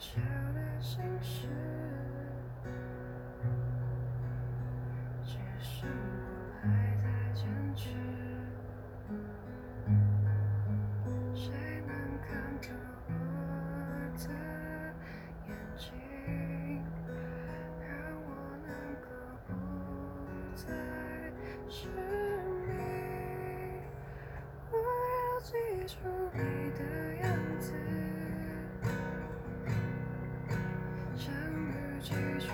小的心事，只是我还在坚持。谁能看透我的眼睛，让我能够不再失明？我要记住你的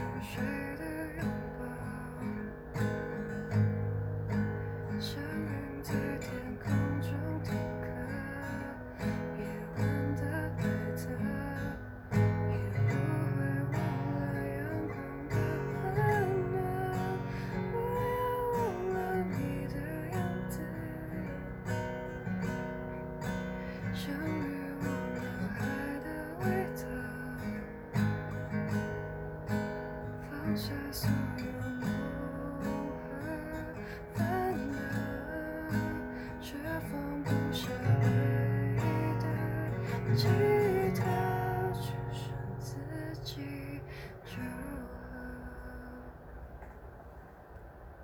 如水的拥抱像云在天空中停靠夜晚的来到也不会忘了阳光的温暖我要忘了你的样子 just